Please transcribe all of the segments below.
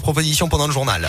propositions pendant le journal.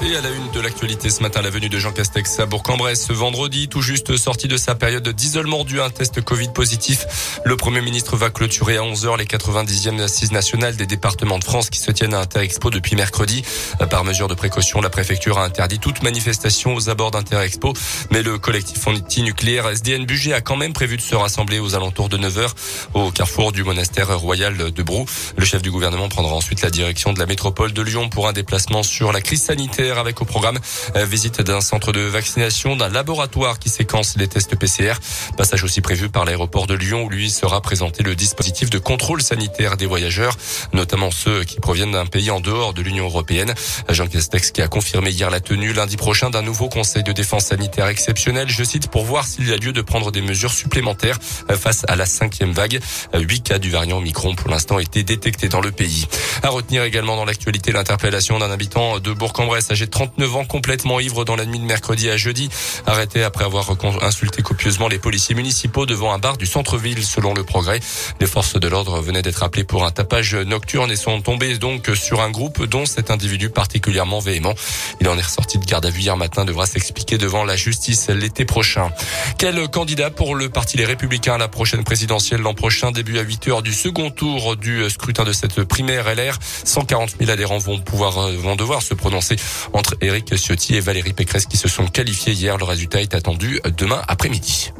Et à la une de l'actualité ce matin, la venue de Jean Castex à Bourg-en-Bresse ce vendredi, tout juste sorti de sa période d'isolement dû à un test Covid positif. Le Premier ministre va clôturer à 11h les 90e assises nationales des départements de France qui se tiennent à Interexpo depuis mercredi. Par mesure de précaution, la préfecture a interdit toute manifestation aux abords d'Interexpo, mais le collectif anti-nucléaire SDN Budget a quand même prévu de se rassembler aux alentours de 9h au carrefour du monastère royal de Brou. Le chef du gouvernement prendra ensuite la direction de la métropole de Lyon pour un déplacement sur la crise sanitaire avec au programme euh, visite d'un centre de vaccination, d'un laboratoire qui séquence les tests PCR. Passage aussi prévu par l'aéroport de Lyon où lui sera présenté le dispositif de contrôle sanitaire des voyageurs, notamment ceux qui proviennent d'un pays en dehors de l'Union européenne. Jean Castex qui a confirmé hier la tenue lundi prochain d'un nouveau conseil de défense sanitaire exceptionnel, je cite, pour voir s'il y a lieu de prendre des mesures supplémentaires euh, face à la cinquième vague. Euh, huit cas du variant Omicron pour l'instant été détectés dans le pays. À retenir également dans l'actualité l'interpellation d'un habitant de Bourg-en-Bresse âgé de 39 ans, complètement ivre dans la nuit de mercredi à jeudi, arrêté après avoir insulté copieusement les policiers municipaux devant un bar du centre-ville, selon le progrès. Les forces de l'ordre venaient d'être appelées pour un tapage nocturne et sont tombées donc sur un groupe dont cet individu particulièrement véhément. Il en est ressorti de garde à vue hier matin, devra s'expliquer devant la justice l'été prochain. Quel candidat pour le parti Les Républicains à la prochaine présidentielle l'an prochain, début à 8 heures du second tour du scrutin de cette primaire LR. 140 000 adhérents vont pouvoir, vont devoir se prononcer entre Éric Ciotti et Valérie Pécresse qui se sont qualifiés hier. Le résultat est attendu demain après-midi.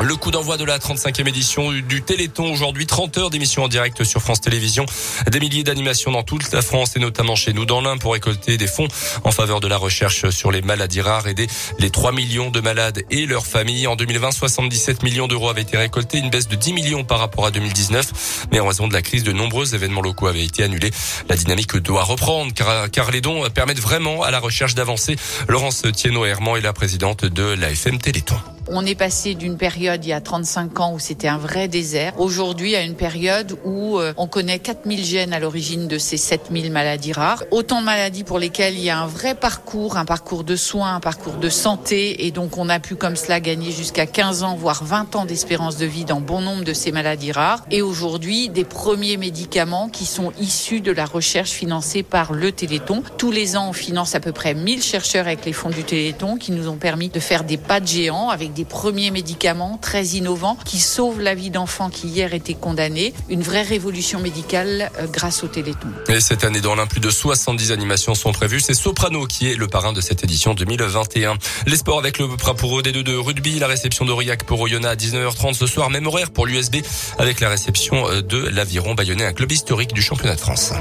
Le coup d'envoi de la 35e édition du Téléthon aujourd'hui, 30 heures d'émission en direct sur France Télévisions. Des milliers d'animations dans toute la France et notamment chez nous dans l'Ain pour récolter des fonds en faveur de la recherche sur les maladies rares, aider les 3 millions de malades et leurs familles. En 2020, 77 millions d'euros avaient été récoltés, une baisse de 10 millions par rapport à 2019. Mais en raison de la crise, de nombreux événements locaux avaient été annulés. La dynamique doit reprendre car, les dons permettent vraiment à la recherche d'avancer. Laurence Thienot-Herman est la présidente de l'AFM Téléthon. On est passé d'une période il y a 35 ans où c'était un vrai désert, aujourd'hui à une période où euh, on connaît 4000 gènes à l'origine de ces 7000 maladies rares. Autant de maladies pour lesquelles il y a un vrai parcours, un parcours de soins, un parcours de santé et donc on a pu comme cela gagner jusqu'à 15 ans voire 20 ans d'espérance de vie dans bon nombre de ces maladies rares et aujourd'hui des premiers médicaments qui sont issus de la recherche financée par le Téléthon. Tous les ans on finance à peu près 1000 chercheurs avec les fonds du Téléthon qui nous ont permis de faire des pas de géants avec des premiers médicaments très innovants qui sauvent la vie d'enfants qui hier étaient condamnés. Une vraie révolution médicale euh, grâce au Téléthon. Et cette année, dans l'un, plus de 70 animations sont prévues. C'est Soprano qui est le parrain de cette édition 2021. Les sports avec le pour des deux de rugby, la réception d'Aurillac pour Oyonnax à 19h30 ce soir, même horaire pour l'USB avec la réception euh, de l'Aviron Bayonnais, un club historique du championnat de France.